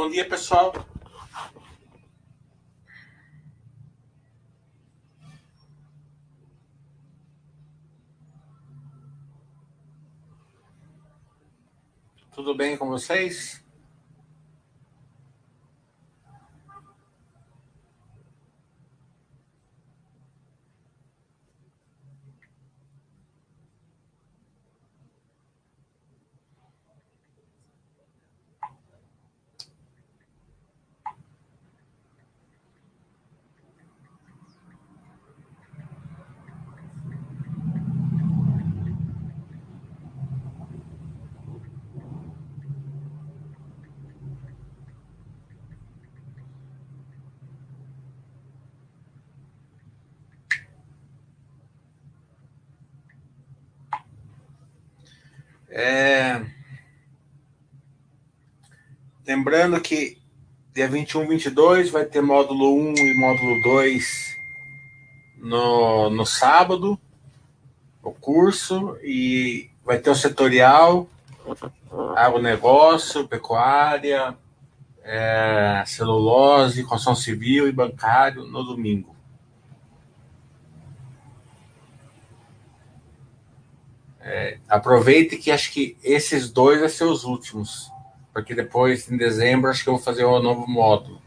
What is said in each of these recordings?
Bom dia, pessoal. Tudo bem com vocês? É... Lembrando que dia 21, 22 vai ter módulo 1 e módulo 2 no, no sábado, o curso, e vai ter o setorial, agronegócio, pecuária, é, celulose, construção civil e bancário no domingo. É, aproveite que acho que esses dois vão ser os últimos. Porque depois, em dezembro, acho que eu vou fazer um novo módulo.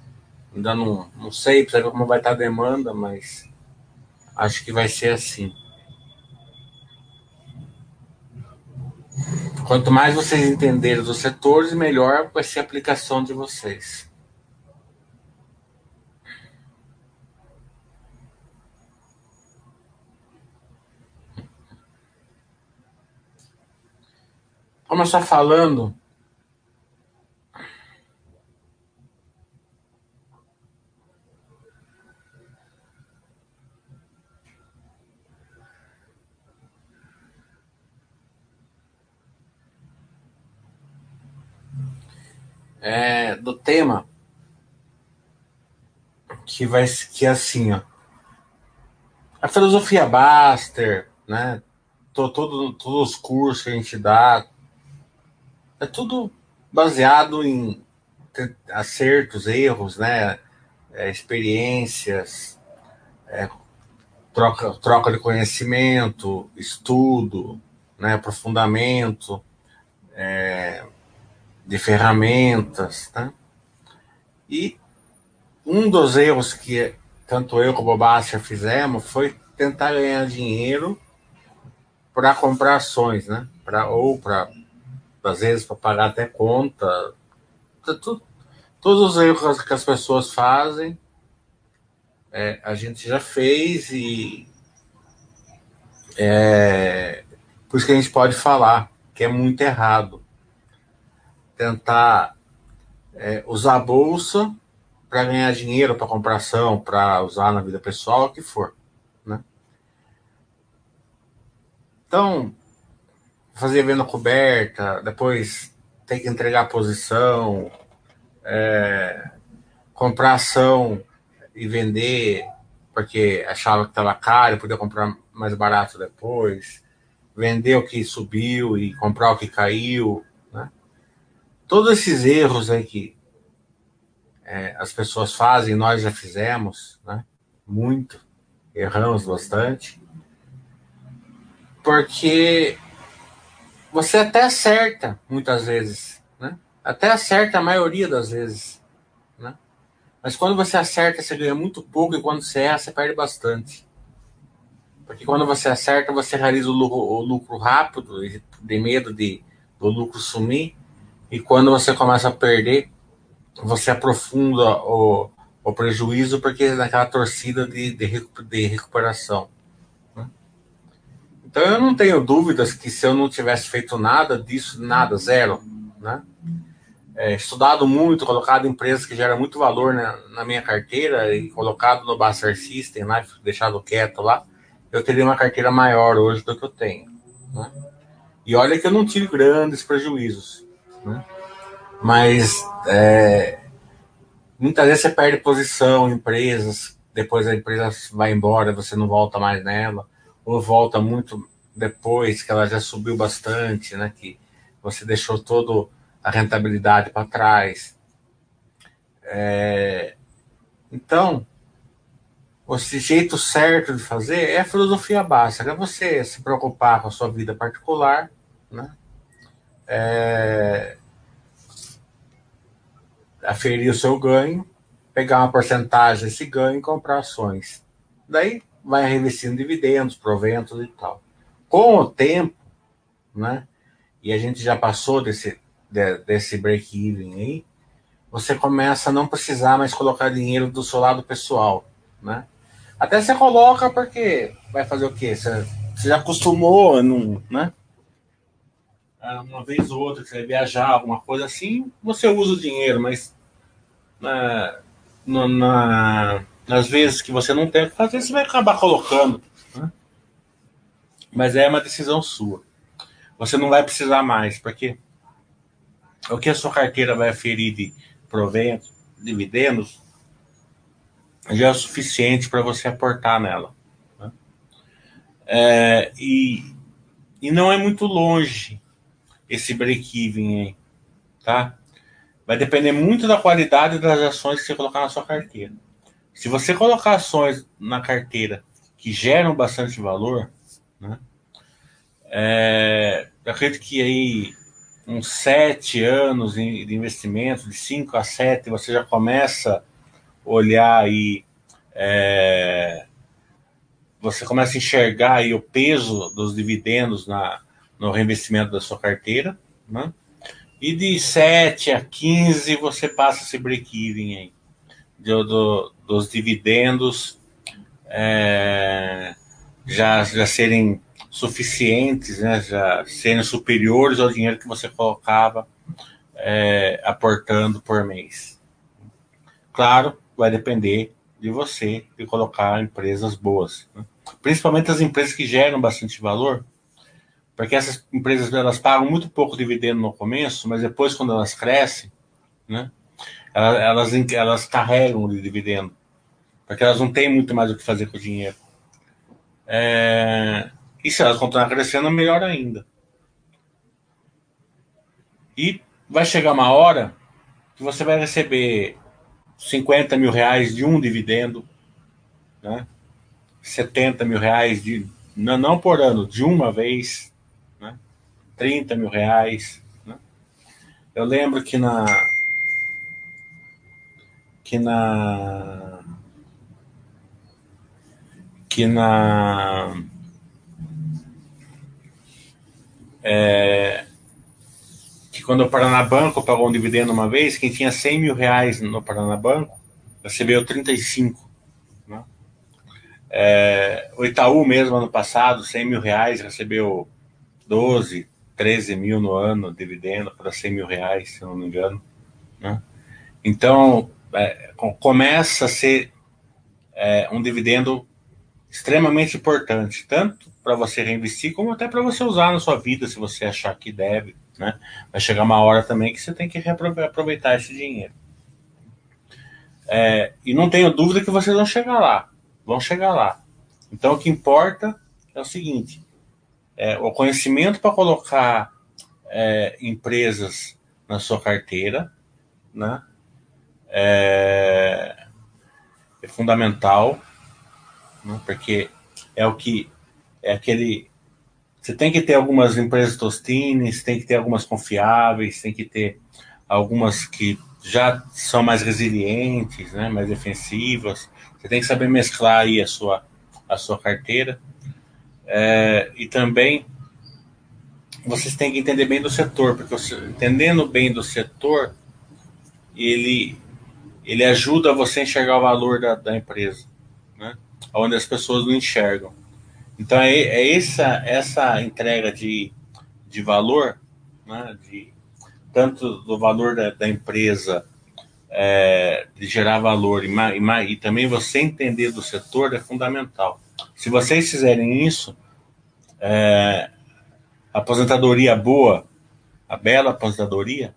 Ainda não, não sei, precisa ver como vai estar a demanda, mas acho que vai ser assim. Quanto mais vocês entenderem os setores, melhor vai ser a aplicação de vocês. Começar falando é, do tema que vai que é assim, ó. A filosofia Baster, né? Todo, todo, todos os cursos que a gente dá, é tudo baseado em acertos, erros, né? É, experiências, é, troca, troca de conhecimento, estudo, né? aprofundamento é, de ferramentas. Né? E um dos erros que tanto eu como Bástia fizemos foi tentar ganhar dinheiro para comprar ações, né? Pra, ou para às vezes para pagar até conta. Tudo, todos os erros que as pessoas fazem, é, a gente já fez e é, por isso que a gente pode falar que é muito errado tentar é, usar a bolsa para ganhar dinheiro, para comprar ação, para usar na vida pessoal, o que for. Né? Então, fazer venda coberta, depois tem que entregar a posição, é, comprar ação e vender porque achava que estava caro, podia comprar mais barato depois, vender o que subiu e comprar o que caiu, né? Todos esses erros aí que é, as pessoas fazem, nós já fizemos, né? Muito, erramos bastante, porque você até acerta muitas vezes, né? Até acerta a maioria das vezes, né? Mas quando você acerta, você ganha muito pouco e quando você erra, você perde bastante. Porque quando você acerta, você realiza o lucro, o lucro rápido, de medo de do lucro sumir. E quando você começa a perder, você aprofunda o, o prejuízo porque é naquela torcida de, de, de recuperação. Então eu não tenho dúvidas que se eu não tivesse feito nada disso, nada, zero, né? É, estudado muito, colocado empresas que geram muito valor na, na, minha carteira e colocado no Baster System lá, deixado quieto lá, eu teria uma carteira maior hoje do que eu tenho. Né? E olha que eu não tive grandes prejuízos. Né? Mas é, muitas vezes você perde posição em empresas, depois a empresa vai embora, você não volta mais nela, ou volta muito depois que ela já subiu bastante, né? Que você deixou toda a rentabilidade para trás. É, então, o jeito certo de fazer é a filosofia básica, é você se preocupar com a sua vida particular, né? É, aferir o seu ganho, pegar uma porcentagem desse ganho e comprar ações. Daí vai reinvestindo dividendos, proventos e tal. Com o tempo, né? E a gente já passou desse, desse break-even aí, você começa a não precisar mais colocar dinheiro do seu lado pessoal, né? Até você coloca porque vai fazer o quê? Você, você já acostumou, né? Ah, uma vez ou outra você vai viajar, alguma coisa assim, você usa o dinheiro, mas na, na, nas vezes que você não tem que fazer, você vai acabar colocando. Né? Mas é uma decisão sua. Você não vai precisar mais, porque o que a sua carteira vai aferir de proventos, dividendos, já é o suficiente para você aportar nela. Né? É, e, e não é muito longe esse break-even tá? Vai depender muito da qualidade das ações que você colocar na sua carteira. Se você colocar ações na carteira que geram bastante valor, né? É, eu acredito que aí uns sete anos de investimento, de cinco a sete, você já começa a olhar aí, é, você começa a enxergar aí o peso dos dividendos na, no reinvestimento da sua carteira, né? E de 7 a 15 você passa esse break-even aí, do, do, dos dividendos é, já, já serem suficientes, né, já serem superiores ao dinheiro que você colocava é, aportando por mês. Claro, vai depender de você de colocar empresas boas, né? principalmente as empresas que geram bastante valor, porque essas empresas elas pagam muito pouco dividendo no começo, mas depois quando elas crescem, né, elas, elas, elas carregam de dividendo, porque elas não têm muito mais o que fazer com o dinheiro. É, e se elas continuarem crescendo, melhor ainda. E vai chegar uma hora que você vai receber 50 mil reais de um dividendo, né? 70 mil reais de não, não por ano, de uma vez, 30 mil reais. Né? Eu lembro que na. Que na. Que na. É, que quando o Paranabanco pagou um dividendo uma vez, quem tinha 100 mil reais no Paranabanco recebeu 35. Né? É, o Itaú mesmo, ano passado, 100 mil reais, recebeu 12, 13 mil no ano, dividendo para 100 mil reais, se não me engano. Né? Então, é, começa a ser é, um dividendo extremamente importante, tanto para você reinvestir, como até para você usar na sua vida, se você achar que deve. Né? Vai chegar uma hora também que você tem que aproveitar esse dinheiro. É, e não tenho dúvida que vocês vão chegar lá. Vão chegar lá. Então, o que importa é o seguinte: é, o conhecimento para colocar é, empresas na sua carteira, né? É, é fundamental, né? porque é o que é aquele. Você tem que ter algumas empresas tostines, tem que ter algumas confiáveis, tem que ter algumas que já são mais resilientes, né, mais defensivas. Você tem que saber mesclar aí a sua, a sua carteira. É, e também vocês têm que entender bem do setor, porque você, entendendo bem do setor, ele, ele ajuda você a enxergar o valor da, da empresa, né? onde as pessoas não enxergam. Então é, é essa, essa entrega de, de valor, né? de, tanto do valor da, da empresa, é, de gerar valor, e, e, e também você entender do setor é fundamental. Se vocês fizerem isso, é, aposentadoria boa, a bela aposentadoria,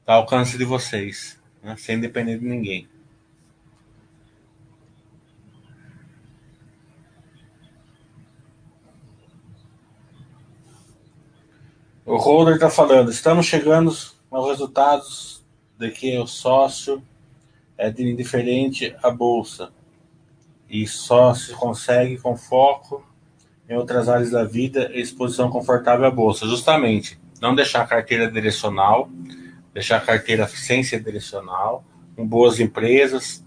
está ao alcance de vocês. Né, sem depender de ninguém. O Holder está falando, estamos chegando aos resultados de que o sócio é indiferente à bolsa e só se consegue com foco em outras áreas da vida e exposição confortável à bolsa. Justamente, não deixar a carteira direcional, deixar a carteira sem ser direcional, com boas empresas,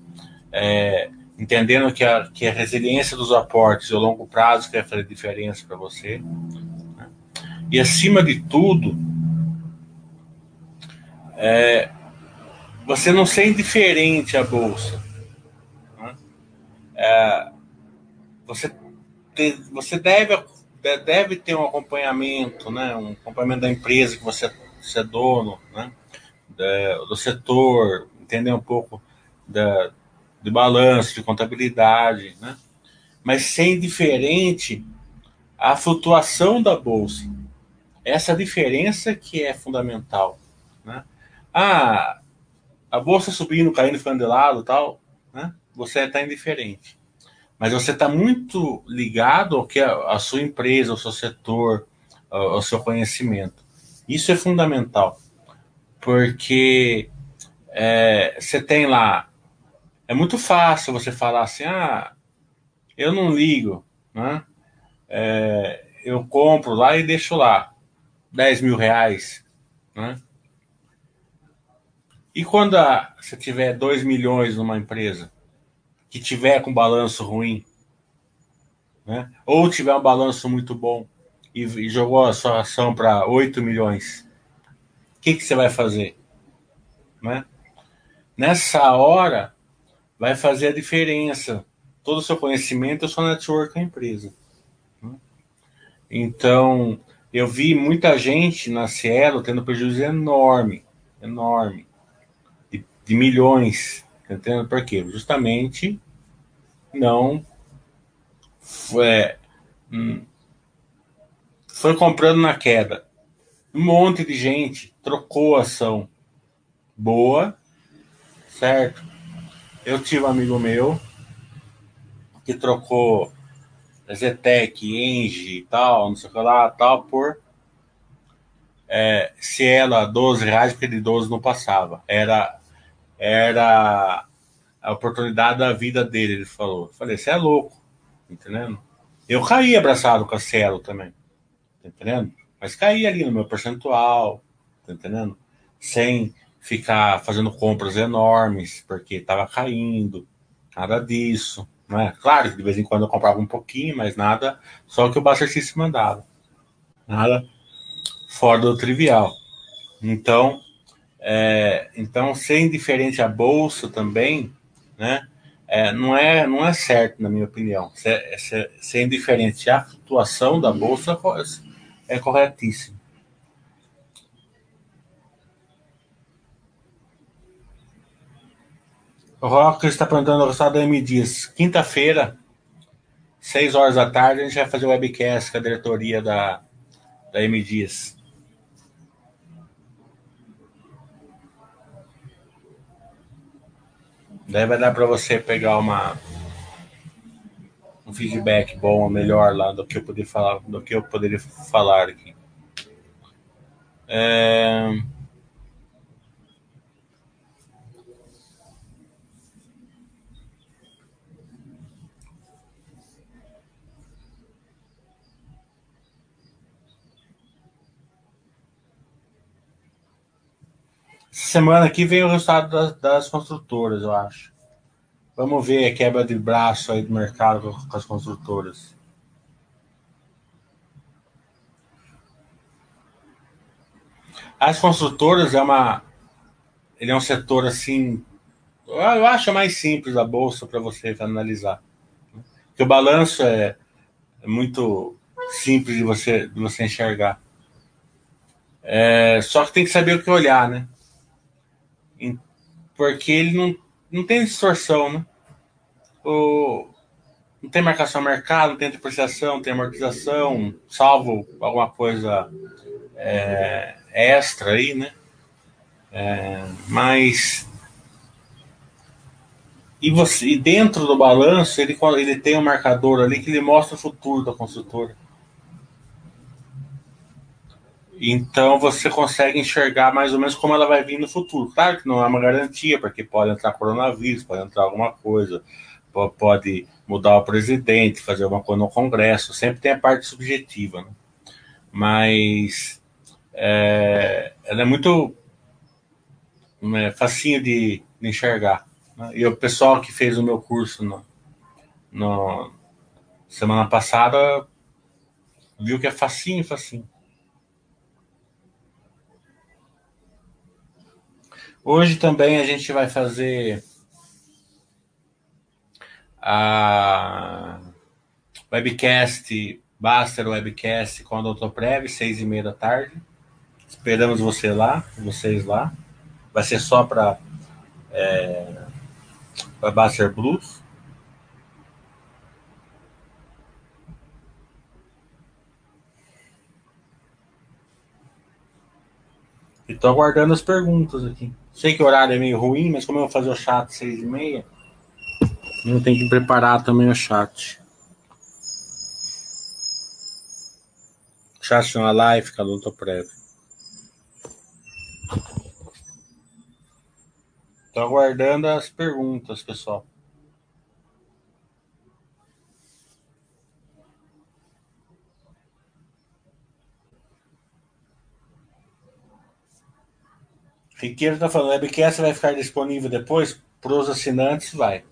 é, entendendo que a, que a resiliência dos aportes e o longo prazo que vai fazer diferença para você. Né? E acima de tudo, é, você não ser indiferente à bolsa. Né? É, você, te, você deve, deve ter um acompanhamento, né? um acompanhamento da empresa que você, você é dono, né? Do, do setor, entender um pouco da, de balanço, de contabilidade, né? mas ser indiferente à flutuação da bolsa. Essa diferença que é fundamental. Né? Ah, a bolsa subindo, caindo, ficando de lado tal, né? Você está indiferente. Mas você está muito ligado ao que a, a, sua empresa, ao seu setor, ao, ao seu conhecimento. Isso é fundamental. Porque é, você tem lá. É muito fácil você falar assim, ah, eu não ligo, né? É, eu compro lá e deixo lá 10 mil reais, né? E quando a, você tiver 2 milhões numa empresa que tiver com balanço ruim, né? ou tiver um balanço muito bom e, e jogou a sua ação para 8 milhões, que, que você vai fazer? Né? Nessa hora, vai fazer a diferença. Todo o seu conhecimento, a sua network com a empresa. Né? Então, eu vi muita gente na Cielo tendo prejuízo enorme, enorme de milhões. Tá entendendo por quê? Justamente não foi, é, hum, foi comprando na queda. Um monte de gente trocou ação boa, certo? Eu tive um amigo meu que trocou Zetec, Engie e tal, não sei o que lá, tal, por é, se ela 12 reais, porque de 12 não passava. Era era a oportunidade da vida dele, ele falou. Eu falei, você é louco, entendendo? Eu caí abraçado com a Cielo também, tá entendendo? Mas caí ali no meu percentual, tá entendendo? Sem ficar fazendo compras enormes, porque estava caindo, nada disso. Né? Claro de vez em quando eu comprava um pouquinho, mas nada, só que o Buster se mandava. Nada fora do trivial. Então, é, então, ser indiferente à bolsa também, né? É, não, é, não é certo, na minha opinião. Ser, ser, ser indiferente à flutuação da bolsa é corretíssimo. O Rocker está perguntando o resultado da M. Quinta-feira, 6 horas da tarde, a gente vai fazer o webcast com a diretoria da, da M Dias. Daí vai dar para você pegar uma um feedback bom, melhor lá do que eu poderia falar, do que eu poderia falar aqui. É... semana aqui vem o resultado das, das, construtoras, eu acho. Vamos ver a quebra de braço aí do mercado com as construtoras. As construtoras é uma. Ele é um setor assim. Eu acho mais simples da bolsa para você analisar. Porque o balanço é, é muito simples de você, de você enxergar. É, só que tem que saber o que olhar, né? porque ele não, não tem distorção, né? O, não tem marcação a mercado, não tem depreciação, não tem amortização, salvo alguma coisa é, extra aí, né? É, mas e você e dentro do balanço ele, ele tem um marcador ali que ele mostra o futuro da construtora. Então você consegue enxergar mais ou menos como ela vai vir no futuro. Claro que não é uma garantia, porque pode entrar coronavírus, pode entrar alguma coisa, pode mudar o presidente, fazer alguma coisa no Congresso, sempre tem a parte subjetiva. Né? Mas é, ela é muito é, facinho de, de enxergar. Né? E o pessoal que fez o meu curso no, semana passada viu que é facinho, facinho. Hoje também a gente vai fazer a webcast, Baster Webcast com o Dr. Prev, seis e meia da tarde. Esperamos você lá, vocês lá. Vai ser só para é, Baster Blues. E tô aguardando as perguntas aqui. Sei que o horário é meio ruim, mas como eu vou fazer o chat seis e meia, eu tenho que preparar também o chat. Chat uma live, cada um prévio. Tô aguardando as perguntas, pessoal. Riqueiro está falando, webcast vai ficar disponível depois? Para os assinantes, vai.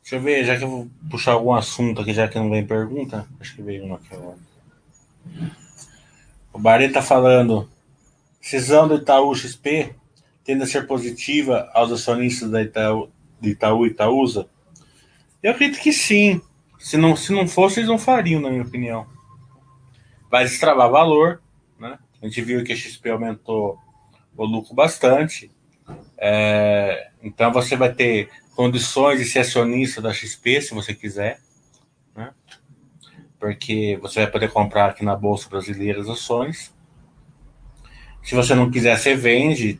Deixa eu ver, já que eu vou puxar algum assunto aqui, já que não vem pergunta. Acho que veio uma aqui agora. O Barê tá falando. Cisão do Itaú XP tende a ser positiva aos acionistas da Itaú, de Itaú e Itaúsa? Eu acredito que sim. Se não, se não fosse, eles não fariam, na minha opinião. Vai destravar valor. Né? A gente viu que a XP aumentou o lucro bastante. É, então você vai ter condições de ser acionista da XP, se você quiser. Né? Porque você vai poder comprar aqui na Bolsa Brasileira as ações. Se você não quiser, você vende,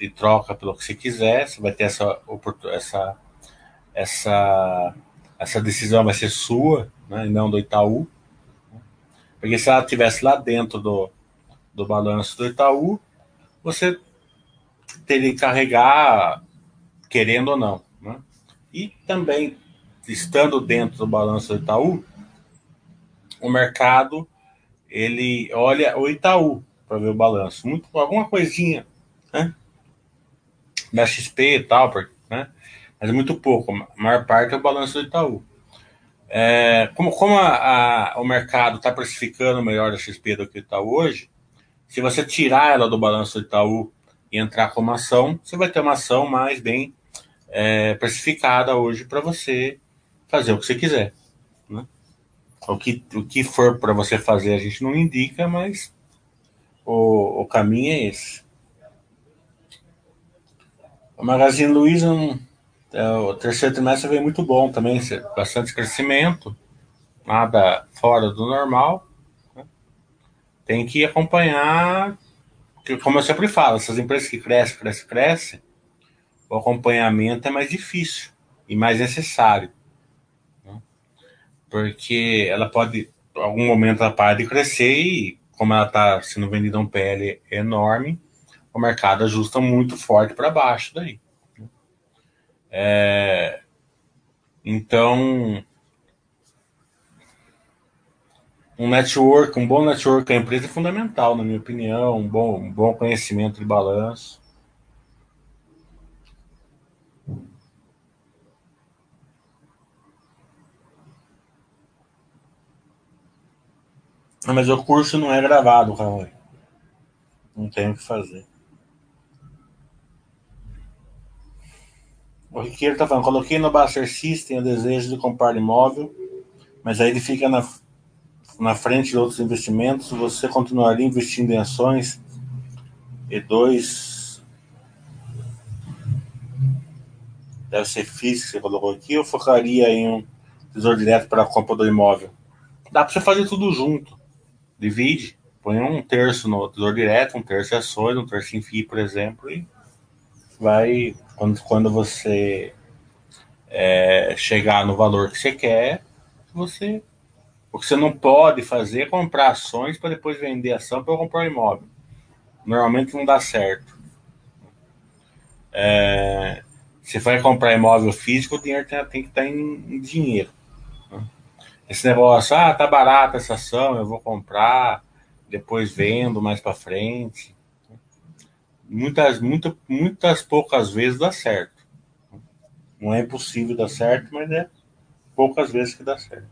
de troca pelo que você quiser, você vai ter essa essa essa essa decisão vai ser sua, né, e não do Itaú. Porque se ela estivesse lá dentro do, do balanço do Itaú, você teria que carregar querendo ou não. Né? E também, estando dentro do balanço do Itaú, o mercado ele olha o Itaú para ver o balanço. Muito, alguma coisinha né? Da XP e tal, né? mas é muito pouco. A maior parte é o balanço do Itaú. É, como como a, a, o mercado está precificando melhor a XP do que o Itaú hoje, se você tirar ela do balanço do Itaú e entrar como ação, você vai ter uma ação mais bem é, precificada hoje para você fazer o que você quiser. Né? O, que, o que for para você fazer a gente não indica, mas o, o caminho é esse. O Magazine Luiza, é, o terceiro trimestre veio muito bom também, bastante crescimento, nada fora do normal. Né? Tem que acompanhar, como eu sempre falo, essas empresas que crescem, crescem, crescem, o acompanhamento é mais difícil e mais necessário. Né? Porque ela pode, em algum momento, ela para de crescer e, como ela está sendo vendida a um PL enorme, o mercado ajusta muito forte para baixo daí. É, então, um network, um bom network a empresa é fundamental, na minha opinião, um bom, um bom conhecimento de balanço. Mas o curso não é gravado, Raul. Não tem o que fazer. O Riqueiro tá falando, coloquei no Baster System o desejo de comprar imóvel, mas aí ele fica na, na frente de outros investimentos. Você continuaria investindo em ações e dois. deve ser físico que você colocou aqui, ou focaria em um tesouro direto para a compra do imóvel? Dá para você fazer tudo junto. Divide, põe um terço no tesouro direto, um terço em ações, um terço em FII, por exemplo, e vai, quando, quando você é, chegar no valor que você quer, você. O que você não pode fazer é comprar ações para depois vender ação para comprar imóvel. Normalmente não dá certo. É, você vai comprar imóvel físico, o dinheiro tem, tem que estar em, em dinheiro. Né? Esse negócio, ah, tá barata essa ação, eu vou comprar, depois vendo mais para frente. Muitas, muitas, muitas poucas vezes dá certo. Não é impossível dar certo, mas é poucas vezes que dá certo.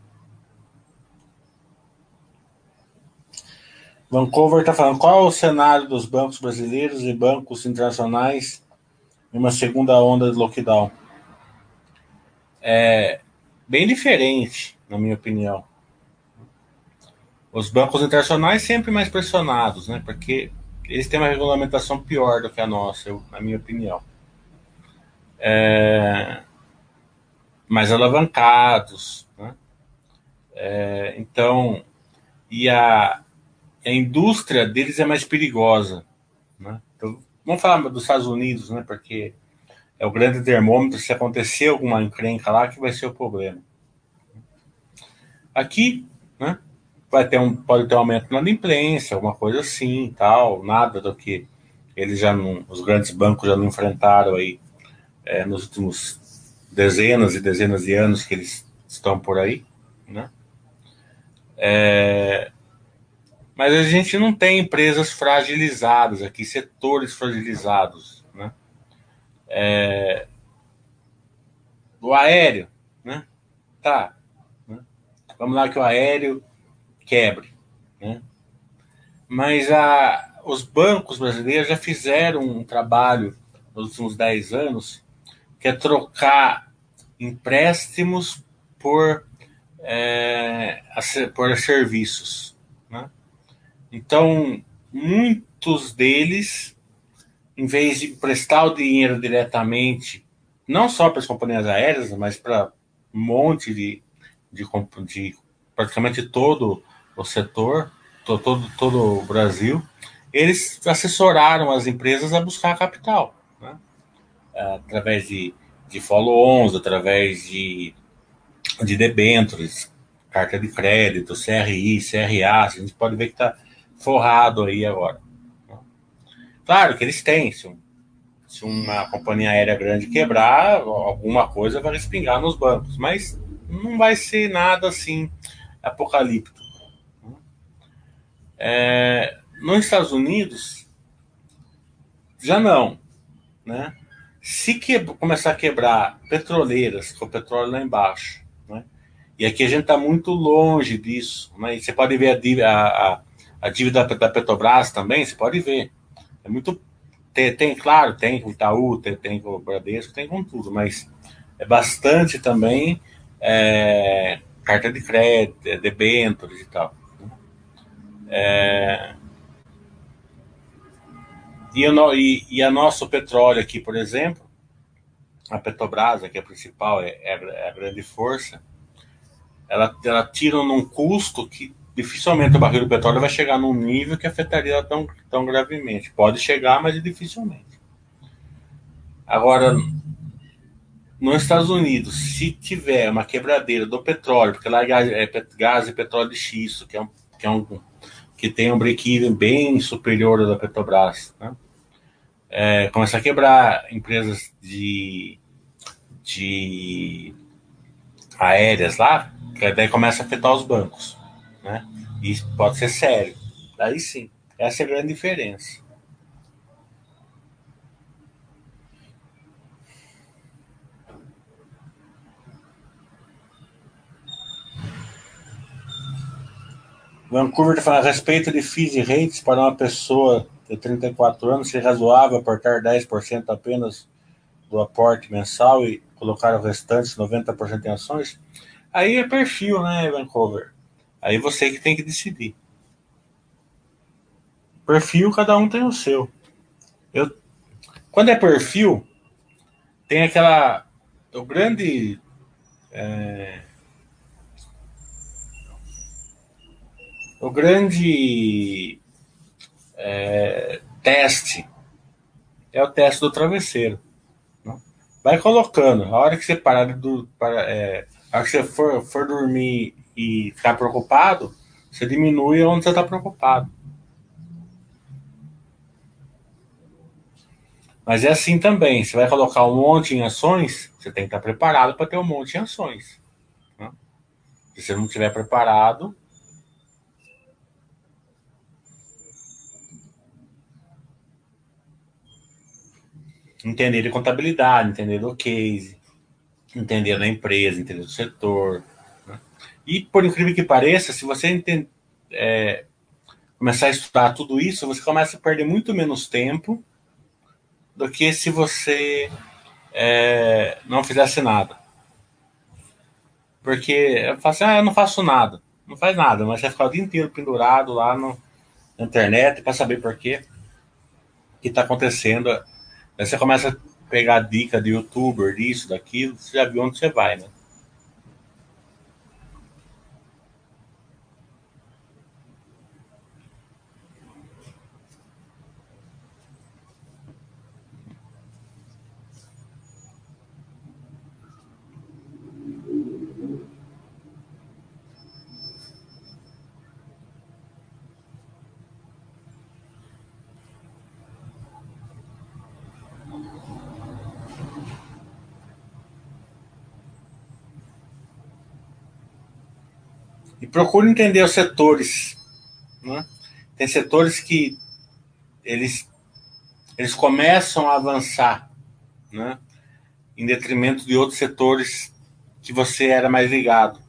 Vancouver está falando qual é o cenário dos bancos brasileiros e bancos internacionais em uma segunda onda de lockdown. É bem diferente, na minha opinião. Os bancos internacionais sempre mais pressionados, né? Porque eles têm uma regulamentação pior do que a nossa, eu, na minha opinião é, mais alavancados. Né? É, então, e a, a indústria deles é mais perigosa. Né? Então, vamos falar dos Estados Unidos, né? porque é o grande termômetro. Se acontecer alguma encrenca lá, que vai ser o problema. Aqui, né? Vai ter um, pode ter um aumento na inadimplência, alguma coisa assim, tal, nada do que eles já não, os grandes bancos já não enfrentaram aí é, nos últimos dezenas e dezenas de anos que eles estão por aí, né? É, mas a gente não tem empresas fragilizadas aqui, setores fragilizados, né? É, o aéreo, né? Tá. Né? Vamos lá que o aéreo quebre, né? Mas a, os bancos brasileiros já fizeram um trabalho nos últimos 10 anos que é trocar empréstimos por, é, por serviços. Né? Então, muitos deles, em vez de prestar o dinheiro diretamente, não só para as companhias aéreas, mas para um monte de, de, de praticamente todo o setor, todo, todo, o Brasil, eles assessoraram as empresas a buscar capital através de, de follow-ons, através de, de debêntures, carta de crédito, CRI, CRA, a gente pode ver que está forrado aí agora. Claro que eles têm, se, um, se uma companhia aérea grande quebrar, alguma coisa vai respingar nos bancos, mas não vai ser nada assim apocalíptico. É, nos Estados Unidos, já não, né? Se que, começar a quebrar petroleiras com o petróleo lá embaixo, né? e aqui a gente está muito longe disso, né? você pode ver a dívida, a, a dívida da Petrobras também, você pode ver. É muito. Tem, tem claro, tem com o Itaú, tem, tem com o Bradesco, tem com tudo, mas é bastante também é, carta de crédito, é, debêntures e tal. É, e, o, e, e a nosso petróleo aqui, por exemplo, a Petrobras, que é a principal, é, é, a, é a grande força, ela, ela tira num custo que dificilmente o barril do petróleo vai chegar num nível que afetaria tão, tão gravemente. Pode chegar, mas dificilmente. Agora, nos Estados Unidos, se tiver uma quebradeira do petróleo, porque lá é gás, é gás e petróleo de xisto, que é um, que é um que tem um break-even bem superior ao da Petrobras, né? É, começar a quebrar empresas de, de aéreas lá, que daí começa a afetar os bancos, né? Isso pode ser sério. Daí sim, essa é a grande diferença. Vancouver está falando a respeito de fees e rates para uma pessoa de 34 anos, se razoável aportar 10% apenas do aporte mensal e colocar o restante 90% em ações. Aí é perfil, né, Vancouver? Aí você que tem que decidir. Perfil, cada um tem o seu. Eu, quando é perfil, tem aquela o grande é, o grande é, teste é o teste do travesseiro. Né? Vai colocando. A hora que você parar do, para, é, a hora que você for, for dormir e ficar preocupado, você diminui onde você está preocupado. Mas é assim também. Você vai colocar um monte em ações, você tem que estar preparado para ter um monte em ações. Né? Se você não estiver preparado, entender de contabilidade, entender do case, entender da empresa, entender do setor. Né? E, por incrível que pareça, se você entende, é, começar a estudar tudo isso, você começa a perder muito menos tempo do que se você é, não fizesse nada. Porque eu falo assim, ah, eu não faço nada. Não faz nada, mas você fica o dia inteiro pendurado lá no, na internet para saber por quê que está acontecendo. Aí você começa a pegar dica de youtuber, disso, daquilo, você já viu onde você vai, né? Procure entender os setores. Né? Tem setores que eles, eles começam a avançar né? em detrimento de outros setores que você era mais ligado.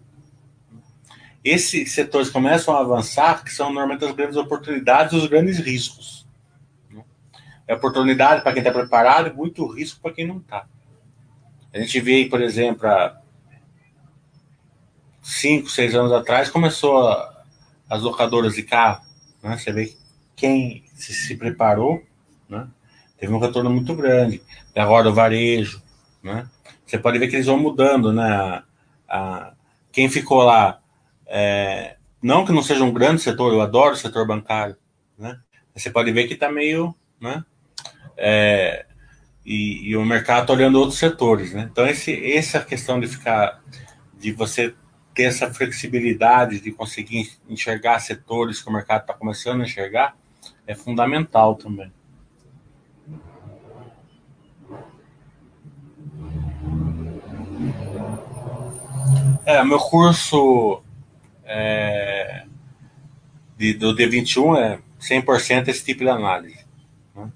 Esses setores começam a avançar, que são normalmente as grandes oportunidades e os grandes riscos. Né? É oportunidade para quem está preparado e muito risco para quem não está. A gente vê, por exemplo, a cinco, seis anos atrás, começou a, as locadoras de carro. Né? Você vê quem se, se preparou, né? teve um retorno muito grande. Agora o varejo. Né? Você pode ver que eles vão mudando. Né? A, a quem ficou lá, é, não que não seja um grande setor, eu adoro o setor bancário. Né? Você pode ver que está meio. Né? É, e, e, o mercado está olhando outros setores. Né? Então, esse, essa questão de ficar. de você ter essa flexibilidade de conseguir enxergar setores que o mercado está começando a enxergar é fundamental também. É, meu curso é, de, do D21 é 100% esse tipo de análise. Né?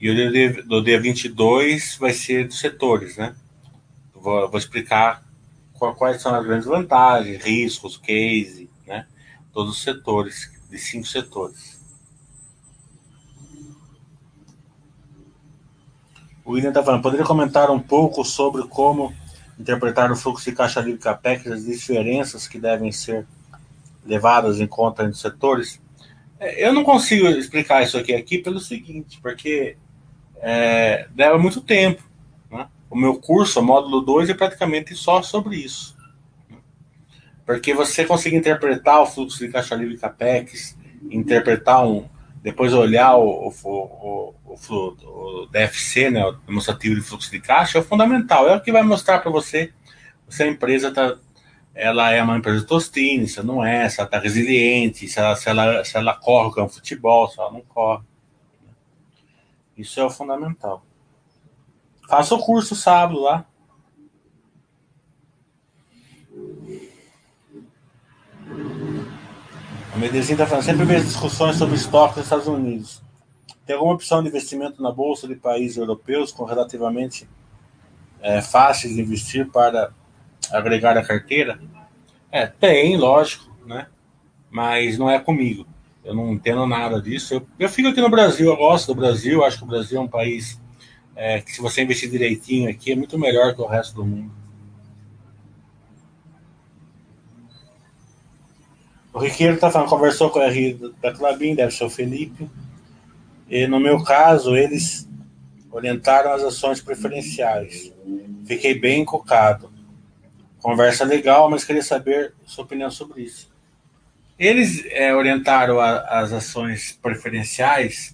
E o do, do D22 vai ser dos setores, né? Vou, vou explicar quais são as grandes vantagens, riscos, case, né? Todos os setores, de cinco setores. O William está falando, poderia comentar um pouco sobre como interpretar o fluxo de caixa livre CAPEX, as diferenças que devem ser levadas em conta entre os setores? É, eu não consigo explicar isso aqui, aqui pelo seguinte, porque é, leva muito tempo. O meu curso, o módulo 2, é praticamente só sobre isso. Porque você consegue interpretar o fluxo de caixa livre CAPEX, interpretar um. Depois olhar o, o, o, o, DFC, né, o demonstrativo de fluxo de caixa, é fundamental. É o que vai mostrar para você se a empresa está ela é uma empresa tostina, se não é, se ela está resiliente, se ela, se, ela, se ela corre com futebol, se ela não corre. Isso é o fundamental. Faça o curso sábado lá. A Medezinha está falando, sempre vejo discussões sobre estoques nos Estados Unidos. Tem alguma opção de investimento na bolsa de países europeus com relativamente é, fáceis de investir para agregar a carteira? É, tem, lógico, né? Mas não é comigo. Eu não entendo nada disso. Eu, eu fico aqui no Brasil, eu gosto do Brasil, acho que o Brasil é um país é, que se você investir direitinho aqui, é muito melhor que o resto do mundo. O Riqueiro tá falando, conversou com a R da Clabin, deve ser o Felipe. E no meu caso, eles orientaram as ações preferenciais. Fiquei bem encucado. Conversa legal, mas queria saber sua opinião sobre isso. Eles é, orientaram a, as ações preferenciais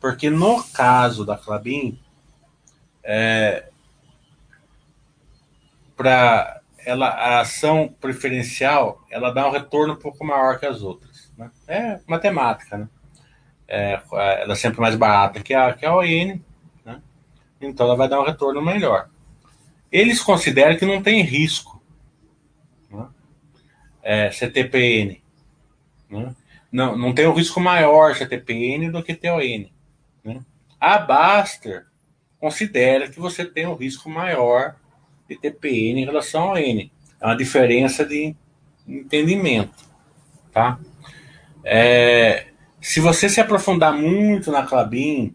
porque no caso da Clabin, é, para ela a ação preferencial ela dá um retorno um pouco maior que as outras. Né? É matemática, né? É, ela é sempre mais barata que a, que a ON, né? então ela vai dar um retorno melhor. Eles consideram que não tem risco. Né? É, CTPN. Né? Não, não tem um risco maior CTPN do que TON. A Baster considera que você tem um risco maior de TPN em relação ao N. É uma diferença de entendimento. Tá? É, se você se aprofundar muito na Clabin,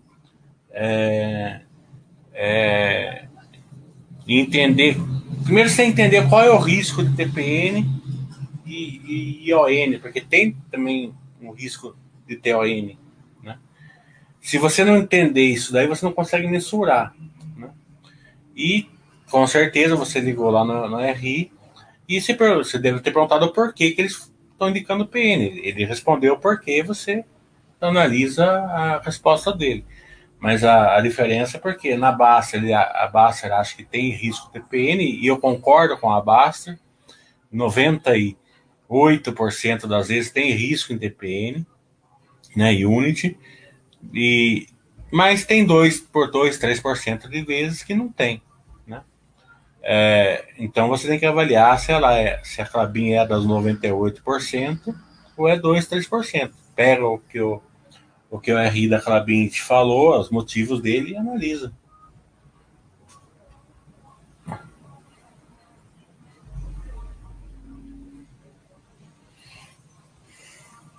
é, é, e entender. Primeiro você entender qual é o risco de TPN e, e ION, porque tem também um risco de TON. Se você não entender isso daí, você não consegue mensurar. Né? E com certeza você ligou lá no, no RI e você, você deve ter perguntado por que, que eles estão indicando PN. Ele respondeu por que você analisa a resposta dele. Mas a, a diferença é porque na Baster, ele, a, a Baster acha que tem risco de TPN, e eu concordo com a Baster, 98% das vezes tem risco em TPN, né, Unity, e, mas tem 2 por 2, 3% de vezes que não tem. Né? É, então você tem que avaliar se, ela é, se a Clabin é das 98% ou é 2, 3%. Pega o que o o que o RI da Clabin te falou, os motivos dele e analisa.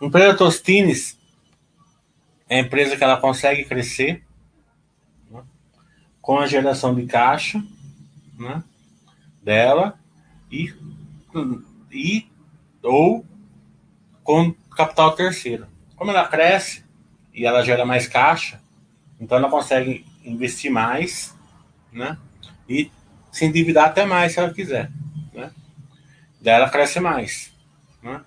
Empresa Tostines é a empresa que ela consegue crescer né, com a geração de caixa né, dela e, e ou com capital terceiro. Como ela cresce, e ela gera mais caixa, então ela consegue investir mais, né? E se endividar até mais se ela quiser, né? Daí ela cresce mais, né?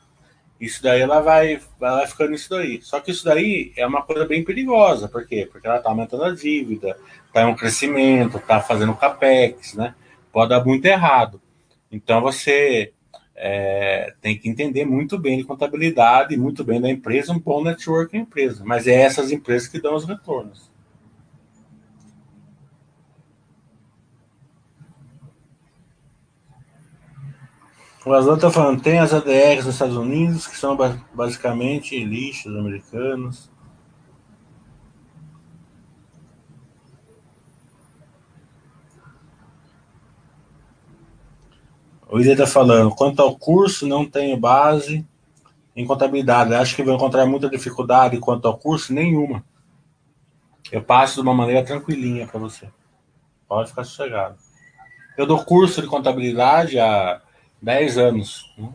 Isso daí ela vai, ela vai ficando isso daí. Só que isso daí é uma coisa bem perigosa, por quê? Porque ela está aumentando a dívida, está em um crescimento, está fazendo capex, né? Pode dar muito errado. Então você é, tem que entender muito bem de contabilidade, muito bem da empresa, um bom network na empresa. Mas é essas empresas que dão os retornos. O Aslan está falando, tem as ADRs nos Estados Unidos, que são basicamente lixos americanos. O William está falando, quanto ao curso, não tenho base em contabilidade. Acho que vou encontrar muita dificuldade quanto ao curso? Nenhuma. Eu passo de uma maneira tranquilinha para você. Pode ficar sossegado. Eu dou curso de contabilidade há 10 anos. Né?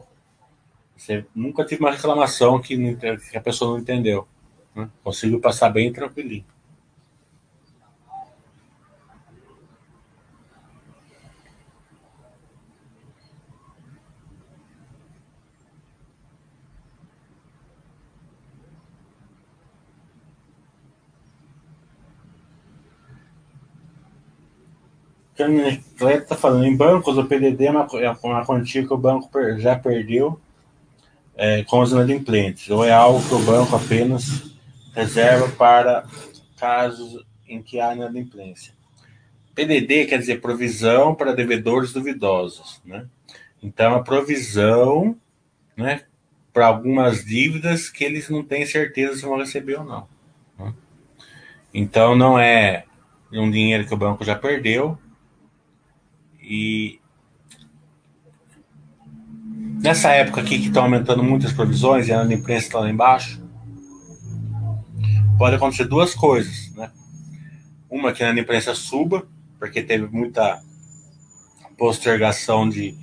Você nunca tive uma reclamação que, que a pessoa não entendeu. Né? Consigo passar bem tranquilinho. Cleto está falando, em bancos, o PDD é uma, é uma quantia que o banco já perdeu é, com os inadimplentes, ou é algo que o banco apenas reserva para casos em que há inadimplência. PDD quer dizer provisão para devedores duvidosos, né? Então, a provisão, né, para algumas dívidas que eles não têm certeza se vão receber ou não. Né? Então, não é um dinheiro que o banco já perdeu, e nessa época aqui que estão aumentando muitas provisões e a imprensa está lá embaixo, pode acontecer duas coisas, né? Uma que a imprensa suba, porque teve muita postergação de,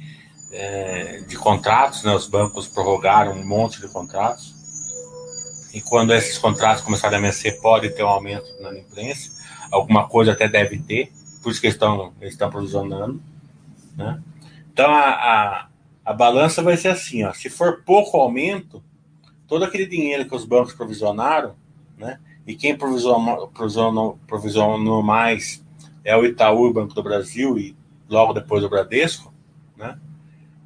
é, de contratos, né? Os bancos prorrogaram um monte de contratos. E quando esses contratos começarem a vencer, pode ter um aumento na imprensa. Alguma coisa até deve ter, por isso que eles estão, eles estão provisionando. Né? Então a, a, a balança vai ser assim: ó, se for pouco aumento, todo aquele dinheiro que os bancos provisionaram, né? e quem provisionou, provisionou, provisionou mais é o Itaú, o Banco do Brasil, e logo depois o Bradesco, né?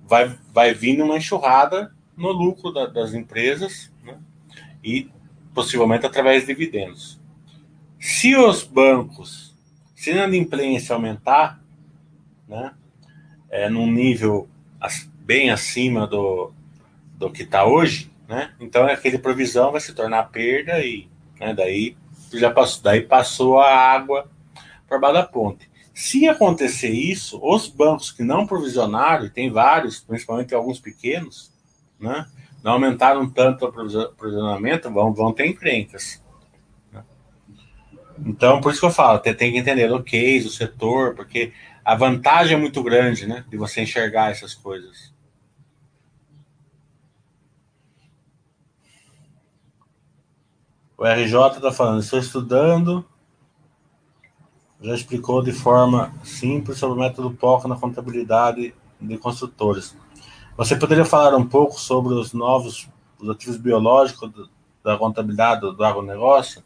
vai, vai vir uma enxurrada no lucro da, das empresas né? e possivelmente através de dividendos. Se os bancos, se a inadimplência aumentar, né, é, num nível bem acima do, do que está hoje, né, então aquele provisão vai se tornar perda e né, daí já passou, daí passou a água para baixo da ponte. Se acontecer isso, os bancos que não provisionaram, e tem vários, principalmente alguns pequenos, né, não aumentaram tanto o provisionamento, vão, vão ter encrencas. Né. Então, por isso que eu falo, tem, tem que entender o case, o setor, porque a vantagem é muito grande, né, de você enxergar essas coisas. O RJ está falando, estou estudando já explicou de forma simples sobre o método POC na contabilidade de construtores. Você poderia falar um pouco sobre os novos os ativos biológicos da contabilidade do, do agronegócio?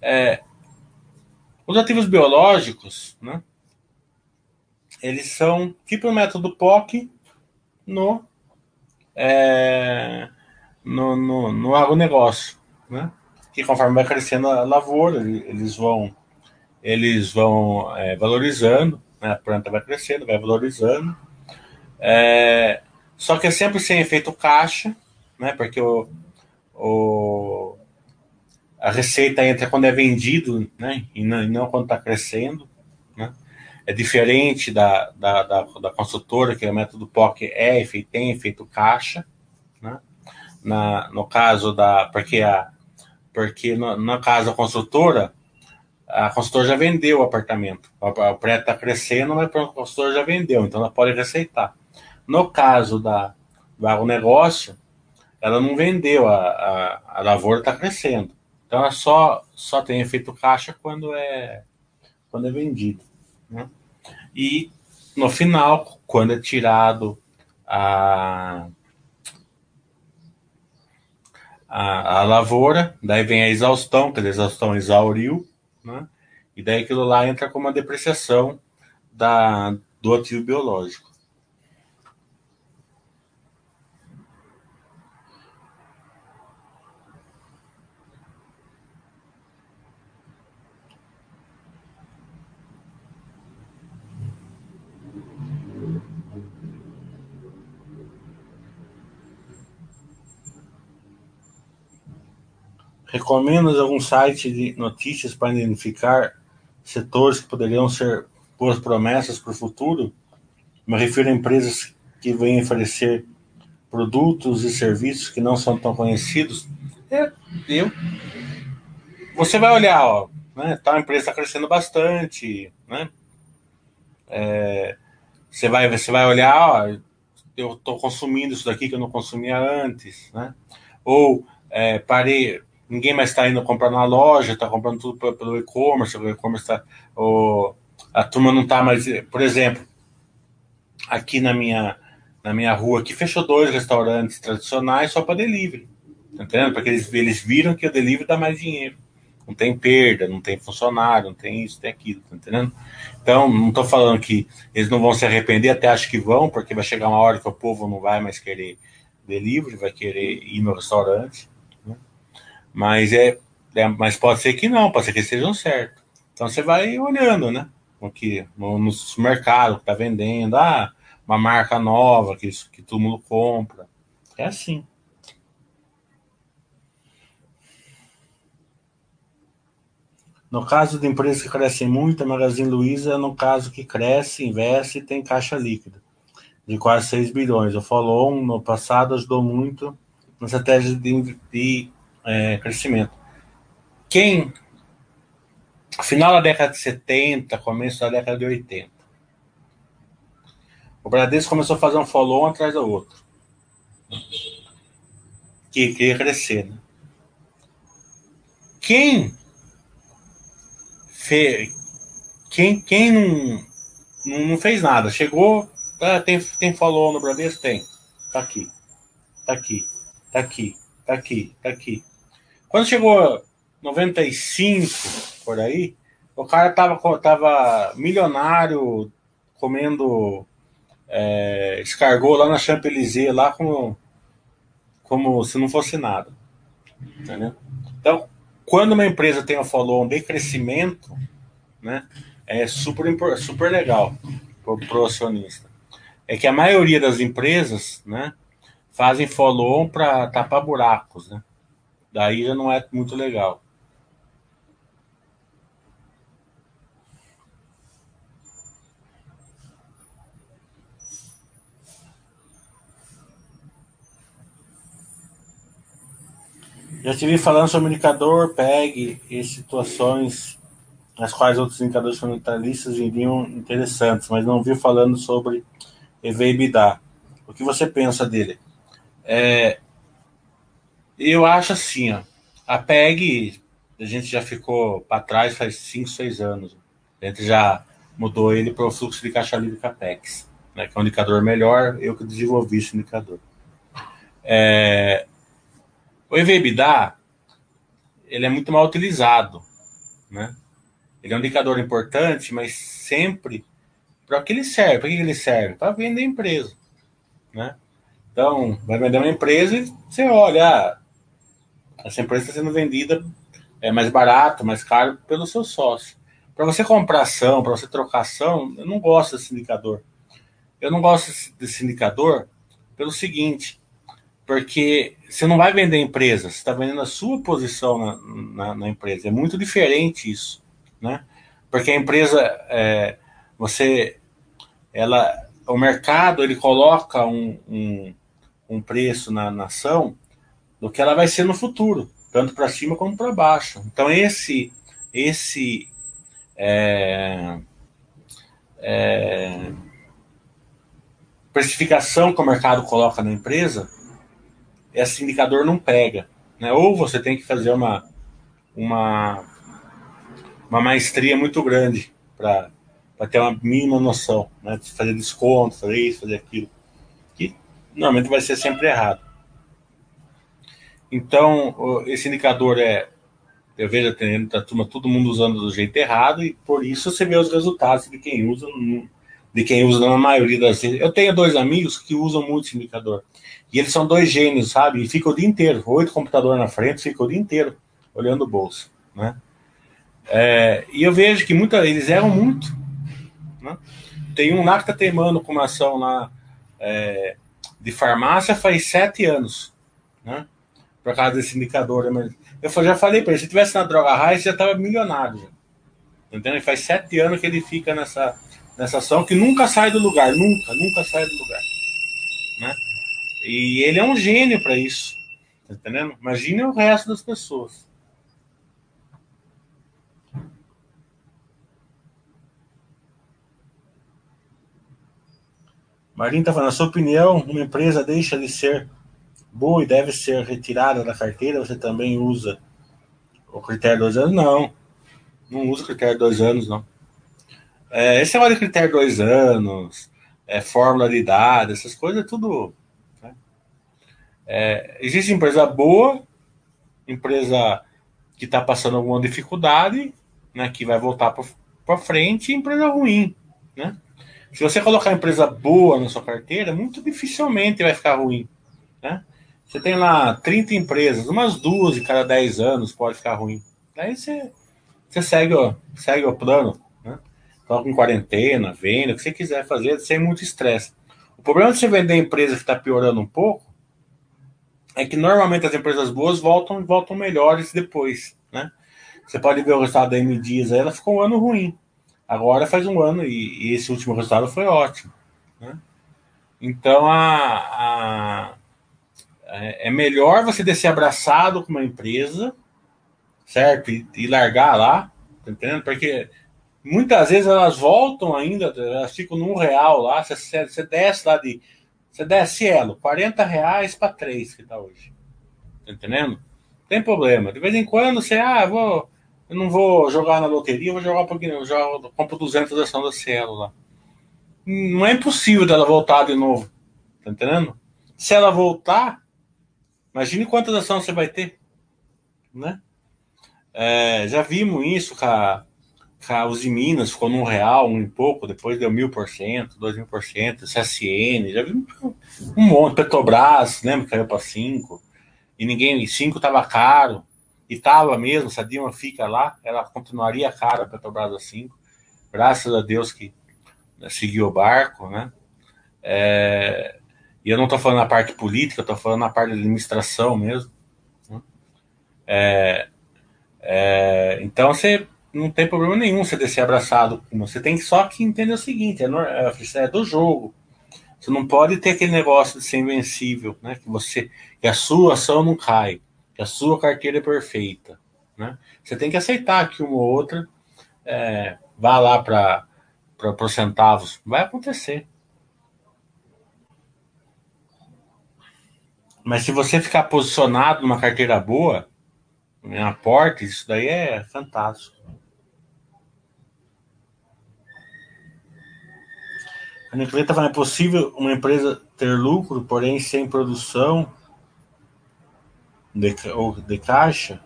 É, os ativos biológicos, né, eles são tipo o método POC no, é, no, no, no agronegócio, né? que conforme vai crescendo a lavoura, eles vão eles vão é, valorizando, né? a planta vai crescendo, vai valorizando. É, só que é sempre sem efeito caixa, né? porque o, o, a receita entra quando é vendido né? e, não, e não quando está crescendo. Né? É diferente da, da, da, da, construtora, que é o método POC é tem efeito caixa. Né? Na, no caso da. Porque, a, porque no, no caso da construtora, a consultora já vendeu o apartamento. O prédio está crescendo, mas a consultora já vendeu, então ela pode receitar. No caso da, do agronegócio, ela não vendeu, a, a, a lavoura está crescendo. Então ela só, só tem efeito caixa quando é, quando é vendido. Né? E no final, quando é tirado a, a, a lavoura, daí vem a exaustão, que a exaustão exauriu, né? E daí aquilo lá entra como uma depreciação da, do ativo biológico. Recomendas algum site de notícias para identificar setores que poderiam ser boas promessas para o futuro? Me refiro a empresas que vêm oferecer produtos e serviços que não são tão conhecidos. É, eu. Você vai olhar, ó, né? Tal empresa está crescendo bastante, né? É, você vai, você vai olhar, ó, eu estou consumindo isso daqui que eu não consumia antes, né? Ou é, parei, ninguém mais está indo comprar na loja, está comprando tudo pelo e-commerce, o e-commerce está. A turma não está mais. Por exemplo, aqui na minha, na minha rua aqui fechou dois restaurantes tradicionais só para delivery. Tá entendendo? Porque eles, eles viram que o delivery dá mais dinheiro. Não tem perda, não tem funcionário, não tem isso, tem aquilo, tá entendendo? Então, não estou falando que eles não vão se arrepender, até acho que vão, porque vai chegar uma hora que o povo não vai mais querer delivery, vai querer ir no restaurante. Mas é, é, mas pode ser que não, pode ser que estejam certo. Então você vai olhando, né? No que no, no supermercado que tá vendendo, ah, uma marca nova que, que todo mundo compra. É assim. No caso de empresas que crescem muito, a Magazine Luiza, no caso que cresce, investe e tem caixa líquida de quase 6 bilhões. O Follow no passado ajudou muito na estratégia de é, crescimento. Quem, final da década de 70, começo da década de 80, o Bradesco começou a fazer um follow atrás do outro. Que queria crescer, né? Quem fez, quem, quem não, não, não fez nada, chegou, ah, tem, tem follow no Bradesco? Tem. Tá aqui. Tá aqui. Tá aqui. Tá aqui. Tá aqui. Quando chegou 95 por aí, o cara tava, tava milionário comendo é, escargou lá na Champs-Élysées, lá como, como se não fosse nada. Entendeu? Então, quando uma empresa tem um follow de crescimento, né, é super, super legal para o acionista. É que a maioria das empresas né, fazem follow para tapar buracos. Né? Daí já não é muito legal. Já estive falando sobre o indicador PEG e situações nas quais outros indicadores fundamentalistas iriam interessantes, mas não vi falando sobre EV/EBITDA. O que você pensa dele? É, eu acho assim, ó, a PEG a gente já ficou para trás faz 5, 6 anos. A gente já mudou ele para o fluxo de caixa livre CAPEX, né, que é um indicador melhor, eu que desenvolvi esse indicador. É, o EVBDA, ele é muito mal utilizado, né? Ele é um indicador importante, mas sempre para que ele serve. Para que ele serve? Para vender empresa, né? Então, vai vender uma empresa e você olha, ah, essa empresa está sendo vendida é mais barato, mais caro pelo seu sócio. Para você comprar ação, para você trocar ação, eu não gosto desse indicador. Eu não gosto desse indicador pelo seguinte: porque você não vai vender empresa, você está vendendo a sua posição na, na, na, empresa. É muito diferente isso, né? Porque a empresa, é, você, ela, o mercado, ele coloca um, um, um preço na, na ação do que ela vai ser no futuro, tanto para cima como para baixo. Então esse, esse é, é, precificação que o mercado coloca na empresa esse indicador não pega. Né? Ou você tem que fazer uma, uma, uma maestria muito grande para ter uma mínima noção, né? De fazer desconto, fazer isso, fazer aquilo. Que normalmente vai ser sempre errado. Então, esse indicador é. Eu vejo a a turma, todo mundo usando do jeito errado, e por isso você vê os resultados de quem usa, de quem usa na maioria das vezes. Eu tenho dois amigos que usam muito esse indicador. E eles são dois gênios, sabe? E fica o dia inteiro, oito computadores na frente, fica o dia inteiro olhando o bolso, né? É, e eu vejo que muita, eles erram muito. Né? Tem um lá que está teimando com uma ação lá é, de farmácia faz sete anos, né? Por causa desse indicador. Né? Eu já falei para ele, se tivesse na droga raiz, já estava milionário. Entendeu? Faz sete anos que ele fica nessa, nessa ação que nunca sai do lugar, nunca, nunca sai do lugar. Né? E ele é um gênio para isso. Tá entendendo? Imagine o resto das pessoas. Marinho está falando, na sua opinião, uma empresa deixa de ser boa e deve ser retirada da carteira, você também usa o critério dois anos? Não, não usa o critério dois anos, não. É, esse negócio de critério dois anos, é, fórmula de dados, essas coisas, é tudo é, existe empresa boa, empresa que está passando alguma dificuldade, né, que vai voltar para frente, e empresa ruim. Né? Se você colocar empresa boa na sua carteira, muito dificilmente vai ficar ruim. Né? Você tem lá 30 empresas, umas duas de cada 10 anos pode ficar ruim. Aí você, você segue, ó, segue o plano. Né? Coloca em quarentena, venda, o que você quiser fazer, sem muito estresse. O problema de você vender empresa que está piorando um pouco é que normalmente as empresas boas voltam voltam melhores depois, né? Você pode ver o resultado da M Dias, ela ficou um ano ruim. Agora faz um ano e, e esse último resultado foi ótimo, né? Então a, a, é, é melhor você descer abraçado com uma empresa, certo? E, e largar lá, tá entendendo? Porque muitas vezes elas voltam ainda, elas ficam num real lá, você, você desce lá de você desce elo, 40 reais para 3 que tá hoje. Tá entendendo? Tem problema. De vez em quando você, ah, vou, eu não vou jogar na loteria, vou jogar um pouquinho, eu jogo, compro 200 ações da Cielo lá. Não é impossível dela voltar de novo, tá entendendo? Se ela voltar, imagine quantas ações você vai ter, né? É, já vimos isso com a, com a Minas, ficou num real, um e pouco, depois deu mil por cento, dois mil por cento, CSN, já vimos um monte, Petrobras, lembra que caiu para cinco, e ninguém, cinco tava caro, e tava mesmo, se a Dilma fica lá, ela continuaria cara a Petrobras a cinco, graças a Deus que né, seguiu o barco, né? É, e eu não estou falando na parte política, estou falando na parte de administração mesmo. Né? É, é, então você não tem problema nenhum você descer abraçado. Você tem só que entender o seguinte: é, é, é, do jogo. Você não pode ter aquele negócio de ser invencível, né? Que você, que a sua ação não cai, que a sua carteira é perfeita, né? Você tem que aceitar que uma ou outra é, vá lá para para os centavos. Vai acontecer. Mas se você ficar posicionado numa carteira boa, na porta, isso daí é fantástico. A Nicleta tá falando, é possível uma empresa ter lucro, porém sem produção de, ou de caixa?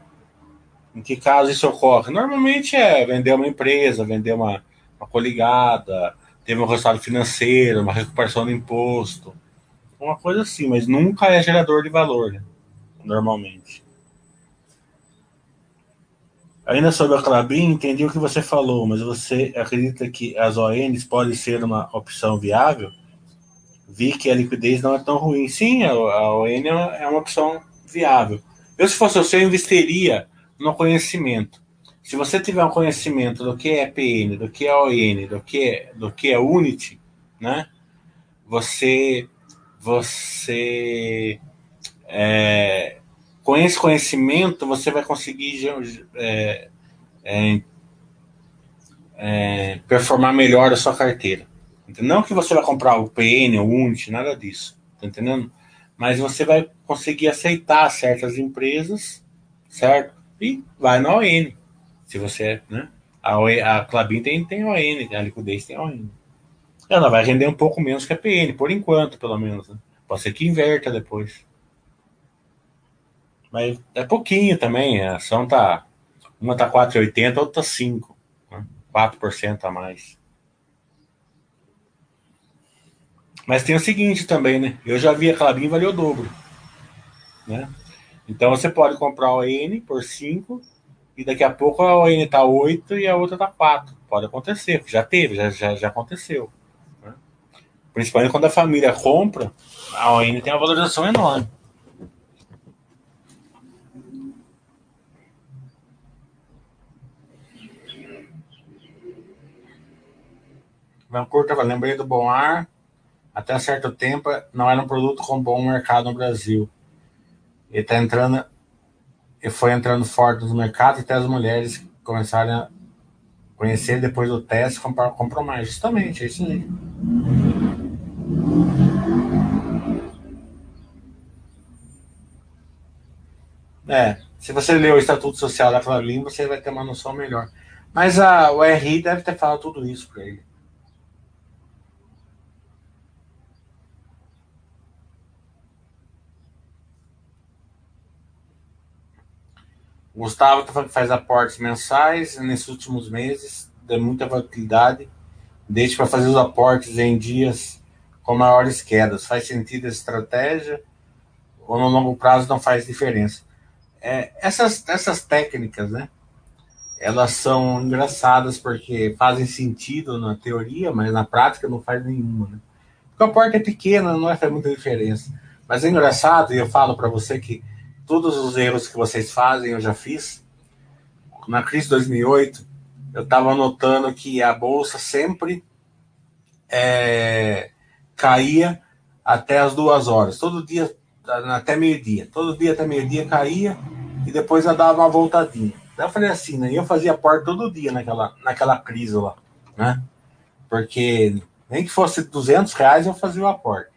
Em que caso isso ocorre? Normalmente é vender uma empresa, vender uma, uma coligada, teve um resultado financeiro, uma recuperação do imposto, uma coisa assim, mas nunca é gerador de valor, né? normalmente. Ainda sobre a Clabin, entendi o que você falou, mas você acredita que as ONs podem ser uma opção viável? Vi que a liquidez não é tão ruim. Sim, a, ON é uma opção viável. Eu, se fosse você, eu investiria no conhecimento. Se você tiver um conhecimento do que é PN, do que é ON, do que é, do que é Unity, né? Você, você é, com esse conhecimento você vai conseguir é, é, é, performar melhor a sua carteira. Não que você vai comprar o PN, o Unity, nada disso, tá entendendo? Mas você vai conseguir aceitar certas empresas, certo? E vai na ON. Se você, né? A, a Clabin tem, tem ON, a liquidez tem ON. Ela vai render um pouco menos que a PN, por enquanto, pelo menos. Né? Pode ser que inverta depois. Mas é pouquinho também. A ação tá. Uma tá 4,80, outra tá 5. Né? 4% a mais. Mas tem o seguinte também, né? Eu já vi a Clabin valer o dobro. Né? Então você pode comprar o N por 5 e daqui a pouco a ON tá 8 e a outra tá 4. Pode acontecer, já teve, já, já, já aconteceu. Principalmente quando a família compra, a ON tem uma valorização enorme. Vancouver estava lembrei do Bom Ar. Até certo tempo não era um produto com bom mercado no Brasil. Ele está entrando, e foi entrando forte no mercado até as mulheres começarem a conhecer depois do teste comprar, comprou mais. Justamente, é isso aí. É, se você ler o Estatuto Social da Clarim, você vai ter uma noção melhor. Mas a, o RI deve ter falado tudo isso para ele. O Gustavo está faz aportes mensais nesses últimos meses, deu muita volatilidade. Deixe para fazer os aportes em dias com maiores quedas. Faz sentido essa estratégia ou no longo prazo não faz diferença? É, essas, essas técnicas, né? Elas são engraçadas porque fazem sentido na teoria, mas na prática não faz nenhuma. Né? Porque a porta é pequena, não vai fazer muita diferença. Mas é engraçado, e eu falo para você que todos os erros que vocês fazem eu já fiz. Na crise de 2008, eu estava notando que a bolsa sempre é, caía até as duas horas. Todo dia, até meio-dia. Todo dia até meio-dia caía e depois eu dava uma voltadinha. Daí eu falei assim, né? Eu fazia porta todo dia naquela, naquela crise lá, né? Porque nem que fosse 200 reais eu fazia o aporte.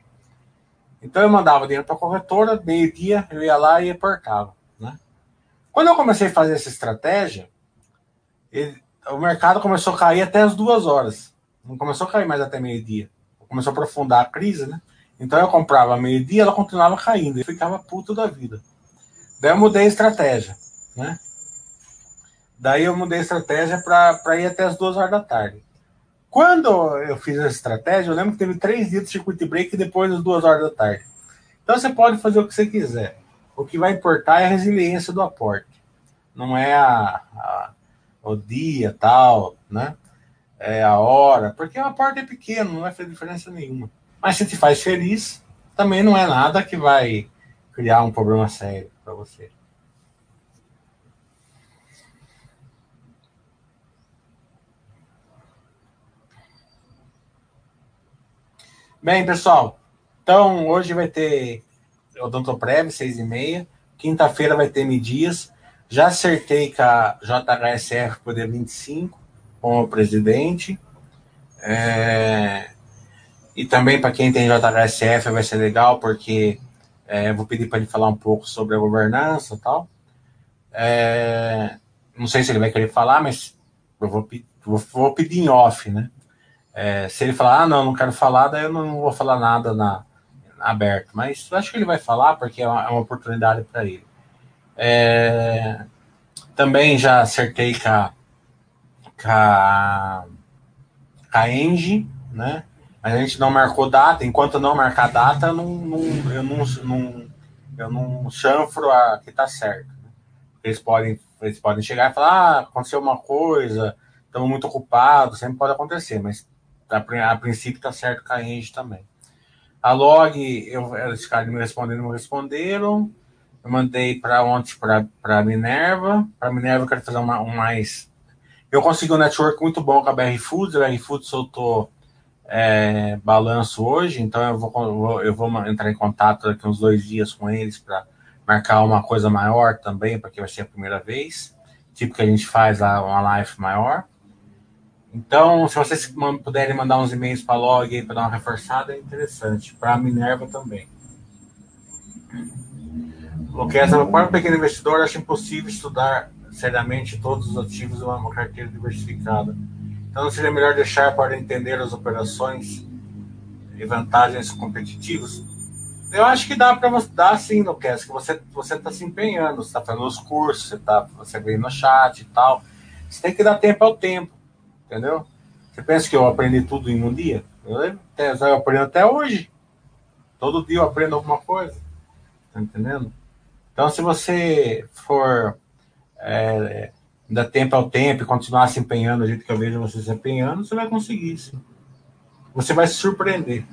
Então eu mandava dinheiro para a corretora, meio-dia eu ia lá e aportava. Né? Quando eu comecei a fazer essa estratégia, ele, o mercado começou a cair até as duas horas. Não começou a cair mais até meio-dia. Começou a aprofundar a crise, né? Então eu comprava meio-dia, ela continuava caindo. Eu ficava puto da vida. Daí eu mudei a estratégia, né? Daí eu mudei a estratégia para ir até as duas horas da tarde. Quando eu fiz essa estratégia, eu lembro que teve três dias de circuit break depois das duas horas da tarde. Então você pode fazer o que você quiser. O que vai importar é a resiliência do aporte. Não é a, a o dia tal, né? É a hora, porque o aporte é pequeno, não vai fazer diferença nenhuma. Mas se te faz feliz, também não é nada que vai criar um problema sério para você. Bem, pessoal, então hoje vai ter Odontoprev, seis e meia. Quinta-feira vai ter Midias. Já acertei com a JHSF poder 25 com o presidente. É... E também para quem tem JHSF vai ser legal, porque é, vou pedir para ele falar um pouco sobre a governança e tal. É... Não sei se ele vai querer falar, mas eu vou, vou, vou pedir em off, né? É, se ele falar, ah, não, não quero falar, daí eu não vou falar nada na, na aberto. Mas acho que ele vai falar, porque é uma, é uma oportunidade para ele. É, também já acertei com a, a, a Engie, né? A gente não marcou data. Enquanto não marcar data, não, não, eu não, não, eu não chanfro a que tá certo. Né? Eles podem, eles podem chegar e falar: ah, aconteceu uma coisa, estamos muito ocupados, sempre pode acontecer, mas a, a princípio tá certo com a Engie também. A log, eu, eles ficaram me respondendo, me responderam. Eu mandei para ontem para Minerva. Para Minerva eu quero fazer uma, um mais. Eu consegui um network muito bom com a BR Foods. A BR Foods soltou é, balanço hoje, então eu vou, eu vou entrar em contato daqui uns dois dias com eles para marcar uma coisa maior também, porque vai ser a primeira vez. Tipo que a gente faz lá uma live maior. Então, se vocês puderem mandar uns e-mails para log para dar uma reforçada, é interessante. Para a Minerva também. O que essa para o pequeno investidor acha impossível estudar seriamente todos os ativos de uma carteira diversificada. Então, não seria melhor deixar para entender as operações e vantagens competitivas? Eu acho que dá para você dar sim, Luquez, que você você está se empenhando, você está fazendo os cursos, você está você vem no chat e tal. Você tem que dar tempo ao tempo, entendeu? Você pensa que eu aprendi tudo em um dia? Eu, eu aprendo até hoje. Todo dia eu aprendo alguma coisa. Tá entendendo? Então, se você for é, dar tempo ao tempo e continuar se empenhando do jeito que eu vejo você se empenhando, você vai conseguir sim. Você vai se surpreender.